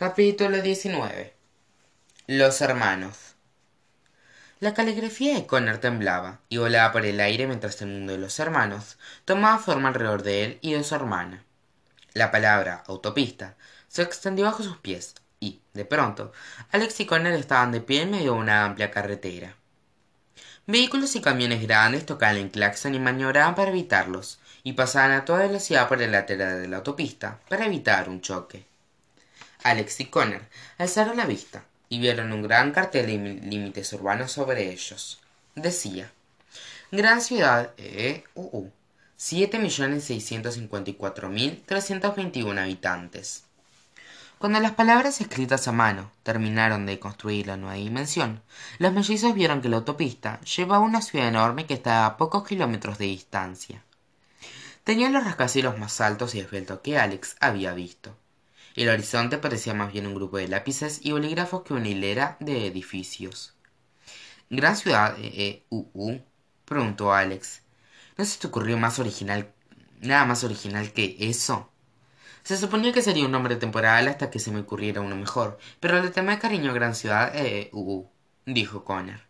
Capítulo 19 Los hermanos La caligrafía de Connor temblaba y volaba por el aire mientras el mundo de los hermanos tomaba forma alrededor de él y de su hermana. La palabra autopista se extendió bajo sus pies y, de pronto, Alex y Connor estaban de pie en medio de una amplia carretera. Vehículos y camiones grandes tocaban el claxon y maniobraban para evitarlos, y pasaban a toda velocidad por el lateral de la autopista para evitar un choque. Alex y Connor alzaron la vista y vieron un gran cartel de límites urbanos sobre ellos. Decía: Gran ciudad EUU, 7.654.321 habitantes. Cuando las palabras escritas a mano terminaron de construir la nueva dimensión, los mellizos vieron que la autopista llevaba a una ciudad enorme que estaba a pocos kilómetros de distancia. Tenía los rascacielos más altos y esbeltos que Alex había visto. El horizonte parecía más bien un grupo de lápices y bolígrafos que una hilera de edificios. ¿Gran ciudad e -E -U -U? preguntó Alex. ¿No se te ocurrió más original, nada más original que eso? Se suponía que sería un nombre temporal hasta que se me ocurriera uno mejor, pero le temé cariño a Gran Ciudad e -U -U, dijo Connor.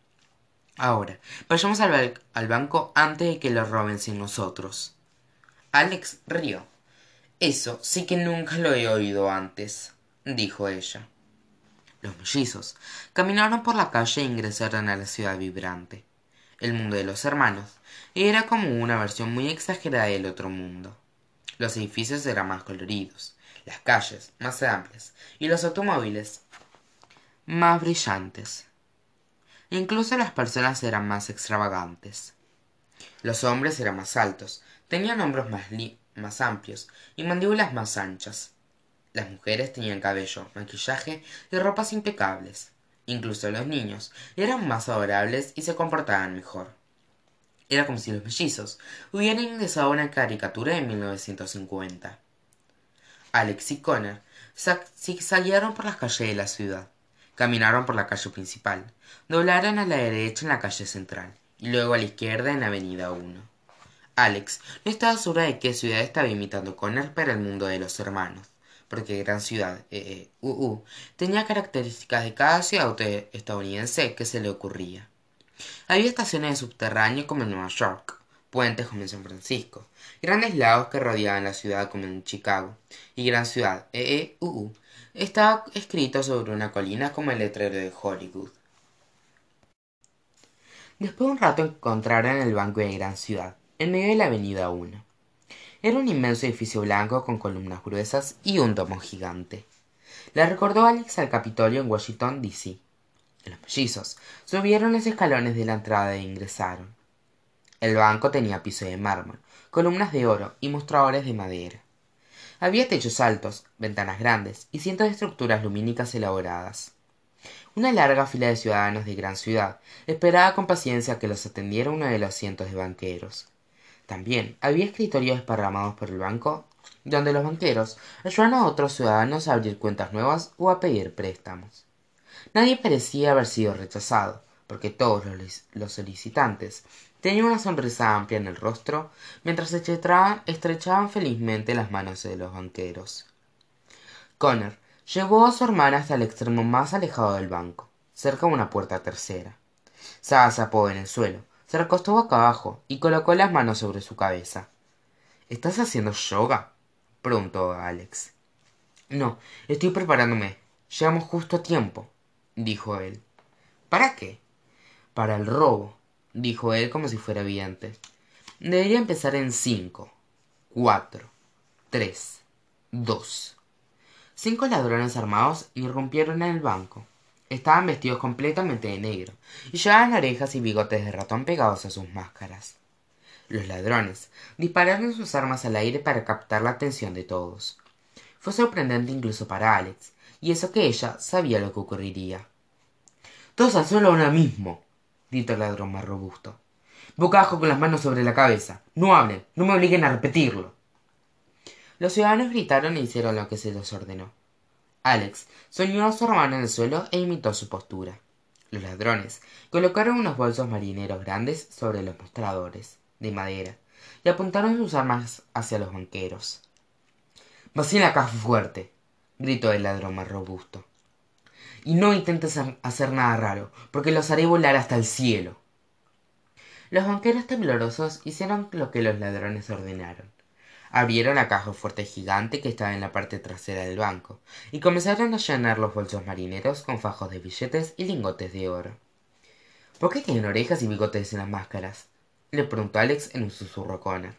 Ahora, vayamos al, al banco antes de que lo roben sin nosotros. Alex rió. Eso sí que nunca lo he oído antes, dijo ella. Los mellizos caminaron por la calle e ingresaron a la ciudad vibrante. El mundo de los hermanos era como una versión muy exagerada del otro mundo. Los edificios eran más coloridos, las calles más amplias y los automóviles más brillantes. Incluso las personas eran más extravagantes. Los hombres eran más altos, tenían hombros más, más amplios y mandíbulas más anchas. Las mujeres tenían cabello, maquillaje y ropas impecables. Incluso los niños eran más adorables y se comportaban mejor. Era como si los mellizos hubieran ingresado a una caricatura de 1950. Alex y Connor zigzaguearon por las calles de la ciudad. Caminaron por la calle principal, doblaron a la derecha en la calle central y luego a la izquierda en la avenida 1. Alex no estaba segura de qué ciudad estaba imitando Connor para el mundo de los hermanos, porque Gran Ciudad e -E tenía características de cada ciudad estadounidense que se le ocurría. Había estaciones de subterráneo como en Nueva York, puentes como en San Francisco, grandes lagos que rodeaban la ciudad como en Chicago, y Gran Ciudad EEUU estaba escrito sobre una colina como el letrero de Hollywood. Después de un rato encontraron el banco de Gran Ciudad, en medio de la avenida 1. Era un inmenso edificio blanco con columnas gruesas y un domo gigante. Le recordó Alex al Capitolio en Washington, D.C. Los mellizos subieron los escalones de la entrada e ingresaron. El banco tenía piso de mármol, columnas de oro y mostradores de madera. Había techos altos, ventanas grandes y cientos de estructuras lumínicas elaboradas. Una larga fila de ciudadanos de gran ciudad esperaba con paciencia que los atendiera uno de los cientos de banqueros. También había escritorios esparramados por el banco, donde los banqueros ayudaban a otros ciudadanos a abrir cuentas nuevas o a pedir préstamos. Nadie parecía haber sido rechazado, porque todos los, solicitantes tenían una sonrisa amplia en el rostro mientras estrechaban, estrechaban felizmente las manos de los banqueros. Connor llevó a su hermana hasta el extremo más alejado del banco, cerca de una puerta tercera. Se agazapó en el suelo, se recostó boca abajo y colocó las manos sobre su cabeza. ¿Estás haciendo yoga? preguntó Alex. No, estoy preparándome. Llegamos justo a tiempo, dijo él. ¿Para qué? Para el robo, dijo él como si fuera evidente. Debería empezar en cinco, cuatro, tres, dos. Cinco ladrones armados irrumpieron en el banco. Estaban vestidos completamente de negro y llevaban orejas y bigotes de ratón pegados a sus máscaras. Los ladrones dispararon sus armas al aire para captar la atención de todos. Fue sorprendente incluso para Alex, y eso que ella sabía lo que ocurriría. Todos al suelo ahora mismo, gritó el ladrón más robusto. Boca abajo con las manos sobre la cabeza. No hablen, no me obliguen a repetirlo. Los ciudadanos gritaron e hicieron lo que se les ordenó. Alex soñó a su hermano en el suelo e imitó su postura. Los ladrones colocaron unos bolsos marineros grandes sobre los mostradores de madera y apuntaron sus armas hacia los banqueros. Vacíen la caja fuerte, gritó el ladrón más robusto y no intentes hacer nada raro porque los haré volar hasta el cielo los banqueros temblorosos hicieron lo que los ladrones ordenaron abrieron la caja fuerte gigante que estaba en la parte trasera del banco y comenzaron a llenar los bolsos marineros con fajos de billetes y lingotes de oro. Por qué tienen orejas y bigotes en las máscaras le preguntó alex en un susurro Connor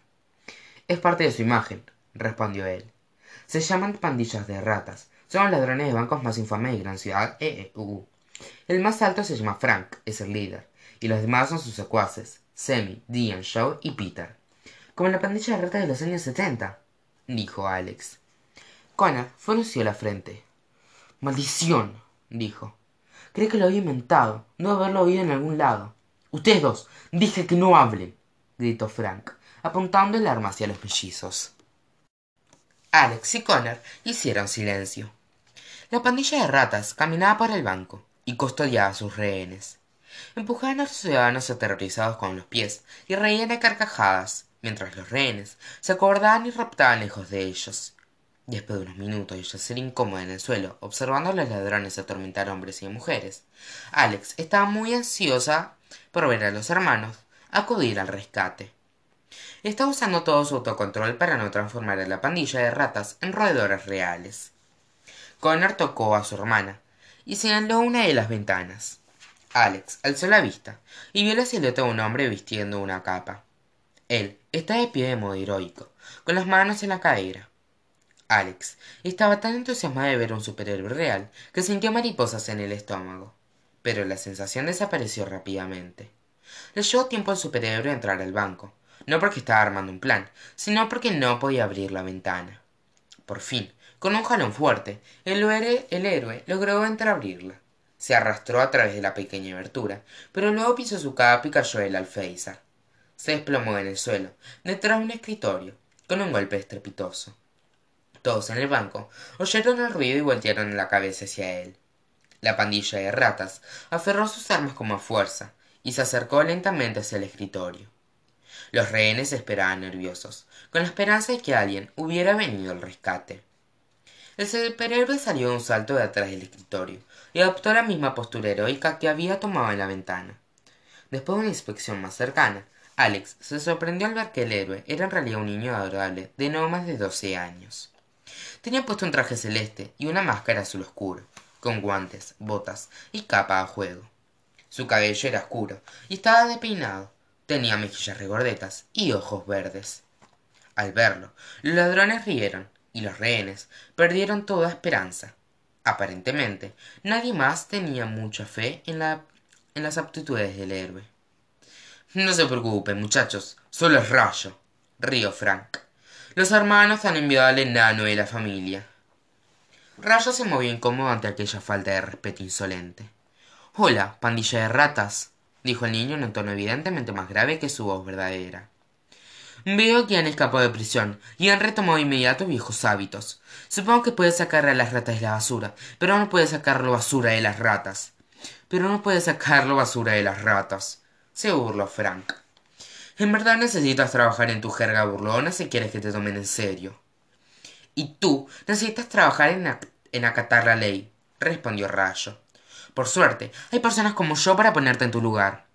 es parte de su imagen respondió él. Se llaman pandillas de ratas. Son los ladrones de bancos más infames de gran ciudad e, e el más alto se llama frank es el líder y los demás son sus secuaces Sammy, Dean, Joe y Peter como la pandilla de ratas de los años setenta dijo alex. Connor frunció la frente. Maldición dijo. Cree que lo había inventado no haberlo oído en algún lado. Ustedes dos dije que no hablen gritó frank apuntando el arma hacia los mellizos. Alex y connor hicieron silencio. La pandilla de ratas caminaba por el banco y custodiaba a sus rehenes. Empujaban a los ciudadanos aterrorizados con los pies y reían de carcajadas mientras los rehenes se acordaban y raptaban lejos de ellos. Después de unos minutos de yacer incómodo en el suelo observando a los ladrones atormentar hombres y mujeres. Alex estaba muy ansiosa por ver a los hermanos acudir al rescate. Estaba usando todo su autocontrol para no transformar a la pandilla de ratas en roedores reales. Connor tocó a su hermana y señaló una de las ventanas. Alex alzó la vista y vio la silueta de un hombre vistiendo una capa. Él estaba de pie de modo heroico con las manos en la cadera. Alex estaba tan entusiasmado de ver un superhéroe real que sintió mariposas en el estómago pero la sensación desapareció rápidamente. Le llevó tiempo al superhéroe a entrar al banco no porque estaba armando un plan sino porque no podía abrir la ventana. Por fin con un jalón fuerte el héroe logró entreabrirla se arrastró a través de la pequeña abertura pero luego pisó su capa y cayó el alféizar se desplomó en el suelo detrás de un escritorio con un golpe estrepitoso. Todos en el banco oyeron el ruido y voltearon la cabeza hacia él. La pandilla de ratas aferró sus armas con más fuerza y se acercó lentamente hacia el escritorio. Los rehenes esperaban nerviosos con la esperanza de que alguien hubiera venido al rescate. El superhéroe salió de un salto de atrás del escritorio y adoptó la misma postura heroica que había tomado en la ventana. Después de una inspección más cercana alex se sorprendió al ver que el héroe era en realidad un niño adorable de no más de doce años. Tenía puesto un traje celeste y una máscara azul oscuro con guantes botas y capa a juego. Su cabello era oscuro y estaba despeinado. Tenía mejillas regordetas y ojos verdes. Al verlo los ladrones rieron y los rehenes perdieron toda esperanza. Aparentemente nadie más tenía mucha fe en las aptitudes del héroe no se preocupen muchachos. Solo es rayo. Rió frank. Los hermanos han enviado al enano de la familia. Rayo se movió incómodo ante aquella falta de respeto insolente. Hola pandilla de ratas dijo el niño en un tono evidentemente más grave que su voz verdadera. Veo que han escapado de prisión y han retomado inmediato viejos hábitos. Supongo que puede sacar a las ratas de la basura pero no puede sacarlo basura de las ratas. Pero no puede sacarlo basura de las ratas se burló frank. En verdad necesitas trabajar en tu jerga burlona si quieres que te tomen en serio. Y tú necesitas trabajar en, acatar la ley respondió rayo. Por suerte hay personas como yo para ponerte en tu lugar.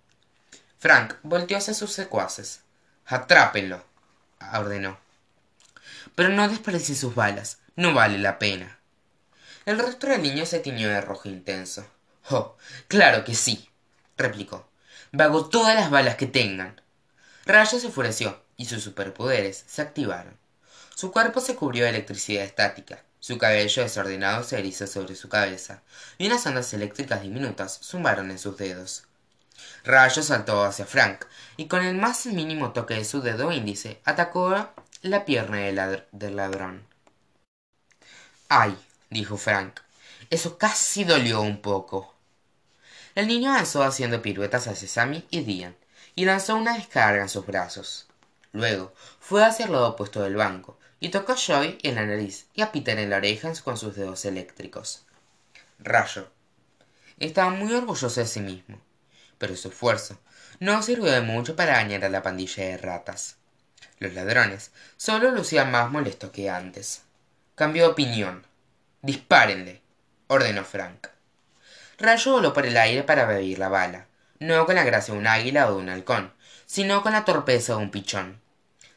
Frank volteó hacia sus secuaces. Atrápenlo ordenó. Pero no desperdicien sus balas no vale la pena. El rostro del niño se tiñó de rojo intenso. Oh claro que sí replicó vago todas las balas que tengan. Rayo se enfureció y sus superpoderes se activaron. Su cuerpo se cubrió de electricidad estática su cabello desordenado se erizó sobre su cabeza y unas ondas eléctricas diminutas zumbaron en sus dedos. Rayo saltó hacia frank y con el más mínimo toque de su dedo índice atacó la pierna del ladrón. Ay dijo frank eso casi dolió un poco el niño avanzó haciendo piruetas hacia sammy y Dian y lanzó una descarga en sus brazos. Luego fue hacia el lado opuesto del banco y tocó a joy en la nariz y a peter en la oreja con sus dedos eléctricos. Rayo. Estaba muy orgulloso de sí mismo pero su esfuerzo no sirvió de mucho para dañar a la pandilla de ratas. Los ladrones solo lucían más molestos que antes. Cambió de opinión. Dispárenle ordenó frank rayo voló por el aire para beber la bala no con la gracia de un águila o de un halcón sino con la torpeza de un pichón.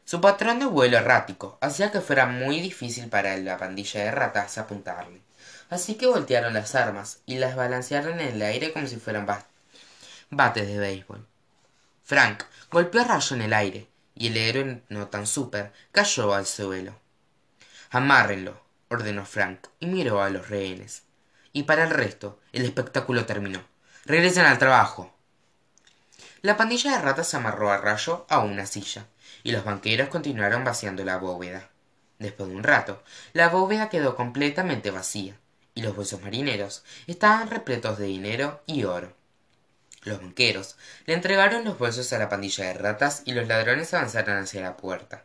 Su patrón de vuelo errático hacía que fuera muy difícil para la pandilla de ratas apuntarle. Así que voltearon las armas y las balancearon en el aire como si fueran bates de béisbol. Frank golpeó a rayo en el aire y el héroe no tan súper cayó al suelo. Amárrenlo ordenó frank y miró a los rehenes y para el resto el espectáculo terminó. Regresen al trabajo. La pandilla de ratas amarró a rayo a una silla y los banqueros continuaron vaciando la bóveda. Después de un rato la bóveda quedó completamente vacía y los bolsos marineros estaban repletos de dinero y oro. Los banqueros le entregaron los bolsos a la pandilla de ratas y los ladrones avanzaron hacia la puerta.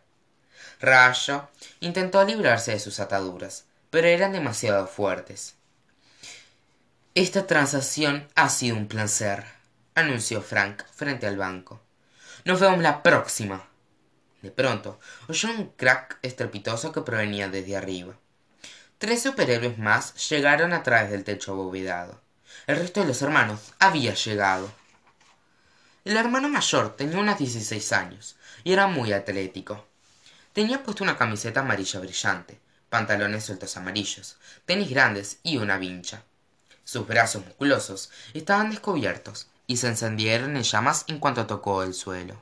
Rayo intentó librarse de sus ataduras pero eran demasiado fuertes esta transacción ha sido un placer anunció frank frente al banco. Nos vemos la próxima. De pronto oyó un crack estrepitoso que provenía desde arriba. Tres superhéroes más llegaron a través del techo abovedado. El resto de los hermanos había llegado. El hermano mayor tenía unos dieciséis años y era muy atlético. Tenía puesto una camiseta amarilla brillante pantalones sueltos amarillos tenis grandes y una vincha sus brazos musculosos estaban descubiertos y se encendieron en llamas en cuanto tocó el suelo.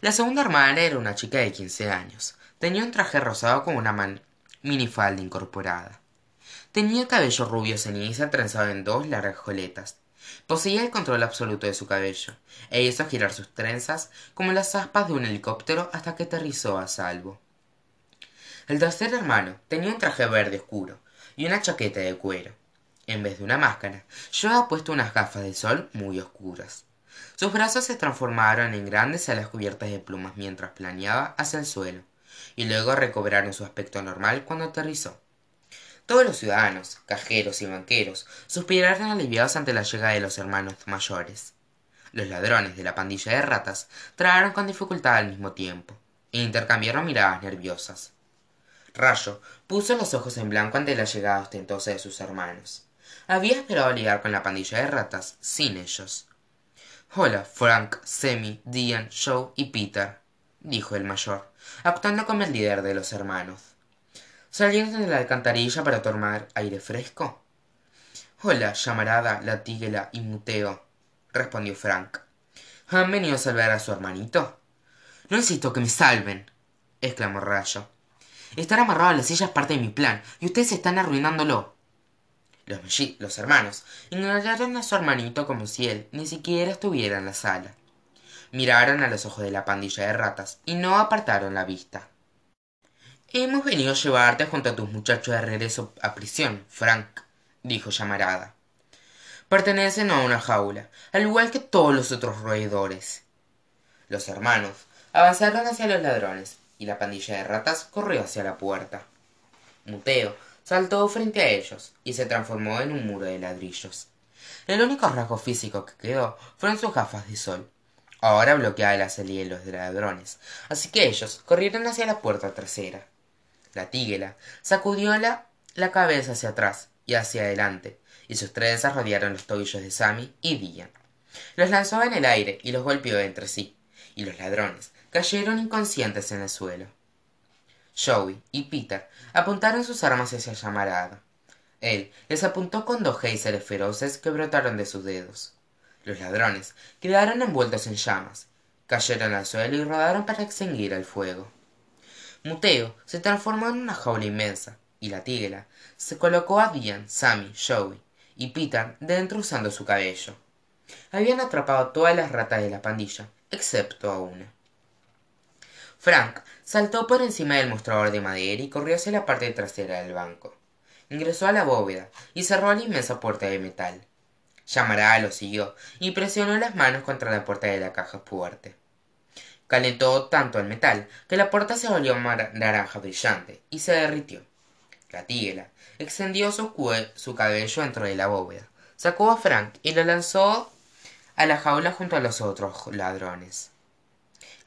La segunda hermana era una chica de quince años. Tenía un traje rosado con una minifalda incorporada. Tenía el cabello rubio ceniza trenzado en dos largas coletas poseía el control absoluto de su cabello e hizo girar sus trenzas como las aspas de un helicóptero hasta que aterrizó a salvo. El tercer hermano tenía un traje verde oscuro y una chaqueta de cuero en vez de una máscara. Llevaba puesto unas gafas de sol muy oscuras. Sus brazos se transformaron en grandes alas cubiertas de plumas mientras planeaba hacia el suelo y luego recobraron su aspecto normal cuando aterrizó. Todos los ciudadanos cajeros y banqueros suspiraron aliviados ante la llegada de los hermanos mayores. Los ladrones de la pandilla de ratas tragaron con dificultad al mismo tiempo e intercambiaron miradas nerviosas. Rayo puso los ojos en blanco ante la llegada ostentosa de sus hermanos había esperado ligar con la pandilla de ratas sin ellos. Hola frank Sammy, Dian joe y peter dijo el mayor actuando como el líder de los hermanos. Salieron de la alcantarilla para tomar aire fresco hola llamarada latiguela y muteo respondió frank. Han venido a salvar a su hermanito no necesito que me salven exclamó rayo. Estar amarrado a la silla es parte de mi plan y ustedes están arruinándolo los, hermanos ignoraron a su hermanito como si él ni siquiera estuviera en la sala. Miraron a los ojos de la pandilla de ratas y no apartaron la vista. Hemos venido a llevarte junto a tus muchachos de regreso a prisión frank dijo llamarada. Pertenecen a una jaula al igual que todos los otros roedores. Los hermanos avanzaron hacia los ladrones y la pandilla de ratas corrió hacia la puerta. Muteo saltó frente a ellos y se transformó en un muro de ladrillos el único rasgo físico que quedó fueron sus gafas de sol ahora bloqueaba la salida de los ladrones así que ellos corrieron hacia la puerta trasera la tíguela sacudió la, la cabeza hacia atrás y hacia adelante y sus trenzas rodearon los tobillos de Sammy y Dian. Los lanzó en el aire y los golpeó entre sí, y los ladrones cayeron inconscientes en el suelo. Joey y Peter apuntaron sus armas hacia Llamarada. Él les apuntó con dos géiseres feroces que brotaron de sus dedos. Los ladrones quedaron envueltos en llamas, cayeron al suelo y rodaron para extinguir el fuego. Muteo se transformó en una jaula inmensa, y la tigela se colocó a Dian, Sammy, Joey y Peter dentro usando su cabello. Habían atrapado todas las ratas de la pandilla, excepto a una. Frank saltó por encima del mostrador de madera y corrió hacia la parte trasera del banco. Ingresó a la bóveda y cerró la inmensa puerta de metal. Llamará lo siguió y presionó las manos contra la puerta de la caja fuerte. Calentó tanto el metal que la puerta se volvió naranja brillante y se derritió. La tigela extendió su cabello dentro de la bóveda sacó a frank y lo lanzó a la jaula junto a los otros ladrones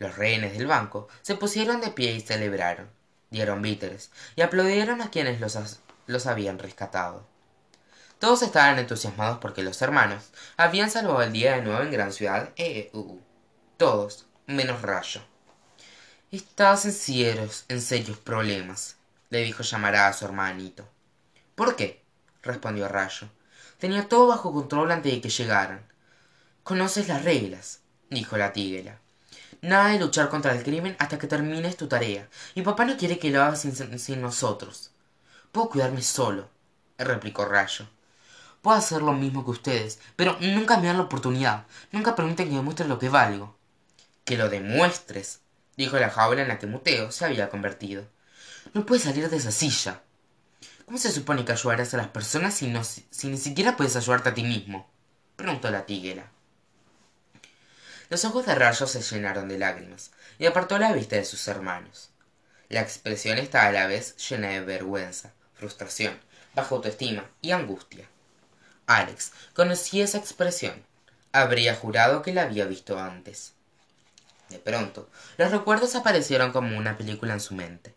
los rehenes del banco se pusieron de pie y celebraron dieron víteres y aplaudieron a quienes los, los habían rescatado. Todos estaban entusiasmados porque los hermanos habían salvado el día de nuevo en gran ciudad e todos menos rayo. Estás en serios en serios problemas le dijo llamará a su hermanito. Por qué respondió rayo. Tenía todo bajo control antes de que llegaran. Conoces las reglas dijo la tiguera nada de luchar contra el crimen hasta que termines tu tarea. Y papá no quiere que lo hagas sin, nosotros. Puedo cuidarme solo replicó rayo. Puedo hacer lo mismo que ustedes pero nunca me dan la oportunidad. Nunca permiten que demuestre lo que valgo. Que lo demuestres dijo la jaula en la que muteo se había convertido. No puedes salir de esa silla. Cómo se supone que ayudarás a las personas si, si ni siquiera puedes ayudarte a ti mismo preguntó la tiguera los ojos de Rayo se llenaron de lágrimas y apartó la vista de sus hermanos. La expresión estaba a la vez llena de vergüenza frustración baja autoestima y angustia. Alex conocía esa expresión. Habría jurado que la había visto antes. De pronto los recuerdos aparecieron como una película en su mente.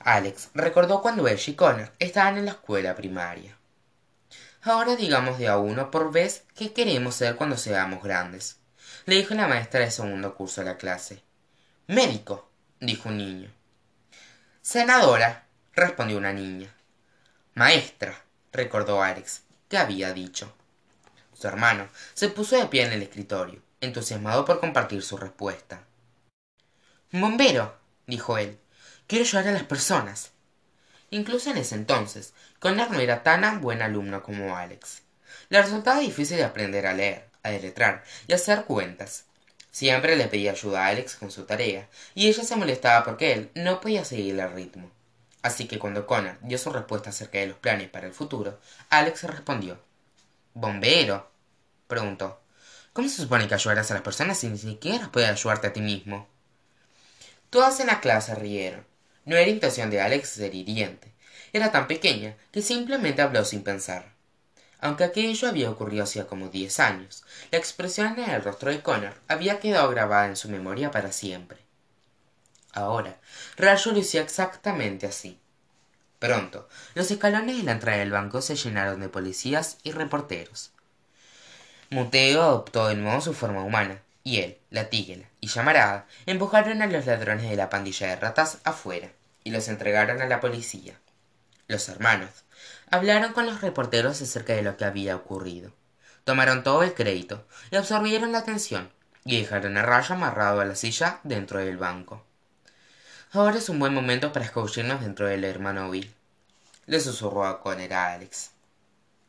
Alex recordó cuando él y connor estaban en la escuela primaria. Ahora digamos de a uno por vez qué queremos ser cuando seamos grandes le dijo la maestra de segundo curso de la clase. Médico dijo un niño. Senadora respondió una niña. Maestra recordó alex qué había dicho. Su hermano se puso de pie en el escritorio entusiasmado por compartir su respuesta. Bombero dijo él quiero ayudar a las personas. Incluso en ese entonces connor no era tan buen alumno como alex. Le resultaba difícil de aprender a leer a deletrar y hacer cuentas. Siempre le pedía ayuda a alex con su tarea y ella se molestaba porque él no podía seguir el ritmo. Así que cuando connor dio su respuesta acerca de los planes para el futuro alex respondió bombero preguntó cómo se supone que ayudarás a las personas si ni siquiera puedes ayudarte a ti mismo todas en la clase rieron. No era intención de alex ser hiriente. Era tan pequeña que simplemente habló sin pensar aunque aquello había ocurrido hacía como diez años la expresión en el rostro de connor había quedado grabada en su memoria para siempre. Ahora rayo lucía exactamente así. Pronto los escalones de la entrada del banco se llenaron de policías y reporteros. Muteo adoptó de nuevo su forma humana y él la tigela y llamarada empujaron a los ladrones de la pandilla de ratas afuera y los entregaron a la policía los hermanos. Hablaron con los reporteros acerca de lo que había ocurrido. Tomaron todo el crédito y absorbieron la atención y dejaron a Rayo amarrado a la silla dentro del banco. Ahora es un buen momento para escabullirnos dentro del hermano bill le susurró a Conner a alex.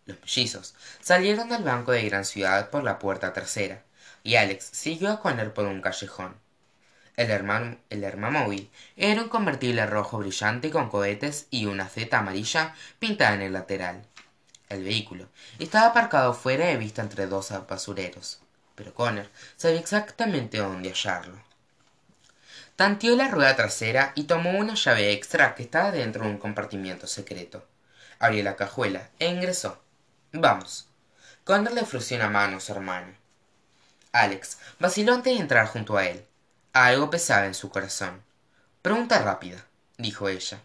Los mellizos salieron del banco de gran ciudad por la puerta trasera y alex siguió a Conner por un callejón el hermano el móvil. Era un convertible rojo brillante con cohetes y una z amarilla pintada en el lateral el vehículo. Estaba aparcado fuera de vista entre dos basureros pero Connor sabía exactamente dónde hallarlo. Tanteó la rueda trasera y tomó una llave extra que estaba dentro de un compartimiento secreto. Abrió la cajuela e ingresó. Vamos. Connor le ofreció una mano a su hermano. Alex vaciló antes de entrar junto a él algo pesaba en su corazón. Pregunta rápida dijo ella.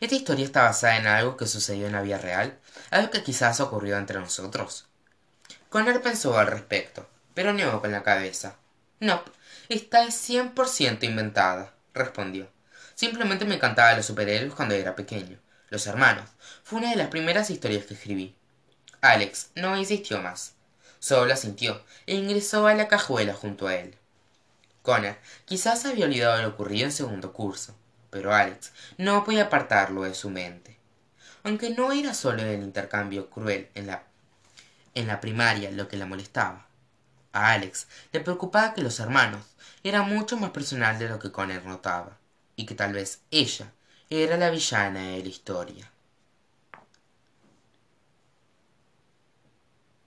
Esta historia está basada en algo que sucedió en la vida real algo que quizás ocurrió entre nosotros connor pensó al respecto pero negó con la cabeza. No está cien por ciento inventada respondió. Simplemente me encantaban los superhéroes cuando era pequeño los hermanos. Fue una de las primeras historias que escribí. Alex no insistió más solo asintió e ingresó a la cajuela junto a él Connor quizás había olvidado lo ocurrido en segundo curso pero alex no podía apartarlo de su mente. Aunque no era solo el intercambio cruel en la en la primaria lo que la molestaba. A alex le preocupaba que los hermanos eran mucho más personal de lo que Connor notaba y que tal vez ella era la villana de la historia